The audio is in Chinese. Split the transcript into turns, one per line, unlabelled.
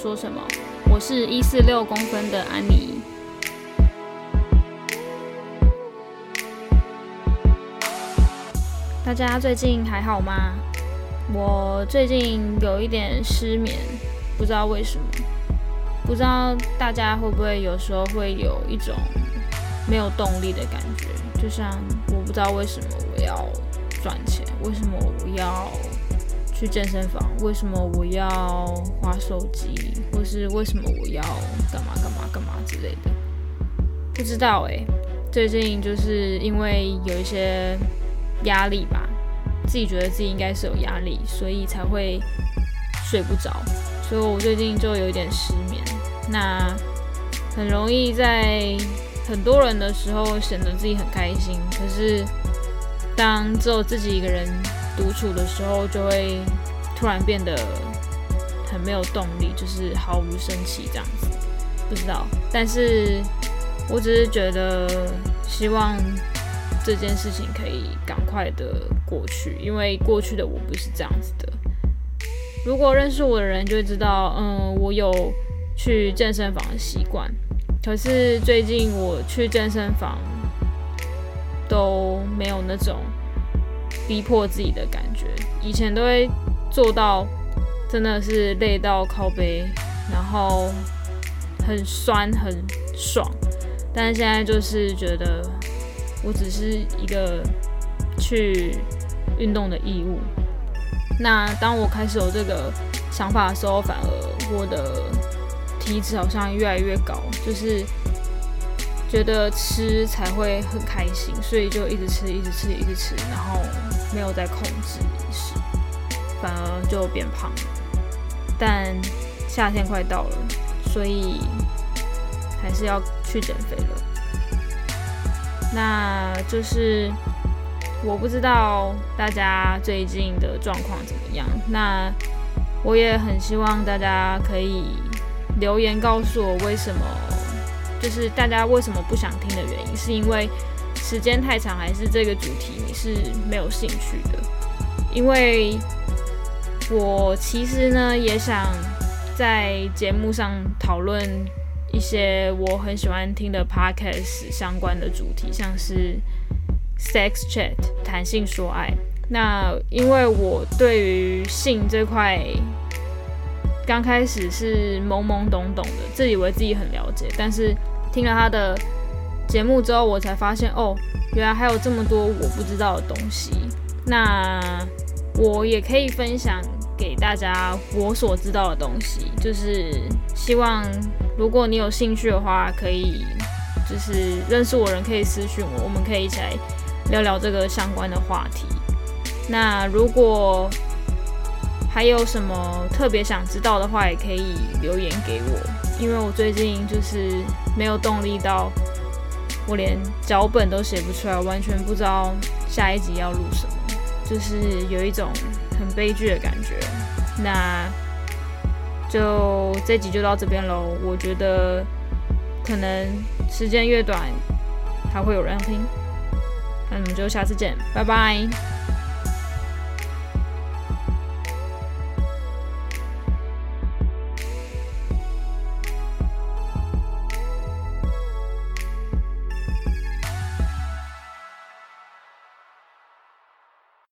说什么？我是一四六公分的安妮。大家最近还好吗？我最近有一点失眠，不知道为什么。不知道大家会不会有时候会有一种没有动力的感觉，就像我不知道为什么我要赚钱，为什么我要去健身房，为什么我要划手机，或是为什么我要干嘛干嘛干嘛之类的，不知道诶，最近就是因为有一些压力吧，自己觉得自己应该是有压力，所以才会睡不着。所以我最近就有一点失眠，那很容易在很多人的时候显得自己很开心，可是当只有自己一个人独处的时候，就会突然变得很没有动力，就是毫无生气这样子。不知道，但是我只是觉得希望这件事情可以赶快的过去，因为过去的我不是这样子的。如果认识我的人就会知道，嗯，我有去健身房的习惯。可是最近我去健身房都没有那种逼迫自己的感觉。以前都会做到，真的是累到靠背，然后很酸很爽。但是现在就是觉得，我只是一个去运动的义务。那当我开始有这个想法的时候，反而我的体脂好像越来越高，就是觉得吃才会很开心，所以就一直吃，一直吃，一直吃，然后没有在控制饮食，反而就变胖。但夏天快到了，所以还是要去减肥了。那就是。我不知道大家最近的状况怎么样，那我也很希望大家可以留言告诉我为什么，就是大家为什么不想听的原因，是因为时间太长，还是这个主题你是没有兴趣的？因为我其实呢也想在节目上讨论一些我很喜欢听的 podcast 相关的主题，像是。Sex chat 谈性说爱，那因为我对于性这块刚开始是懵懵懂懂的，自以为自己很了解，但是听了他的节目之后，我才发现哦，原来还有这么多我不知道的东西。那我也可以分享给大家我所知道的东西，就是希望如果你有兴趣的话，可以就是认识我人可以私讯我，我们可以一起来。聊聊这个相关的话题。那如果还有什么特别想知道的话，也可以留言给我。因为我最近就是没有动力到，我连脚本都写不出来，完全不知道下一集要录什么，就是有一种很悲剧的感觉。那就这集就到这边喽。我觉得可能时间越短，还会有人听。那我们就下次见，拜拜。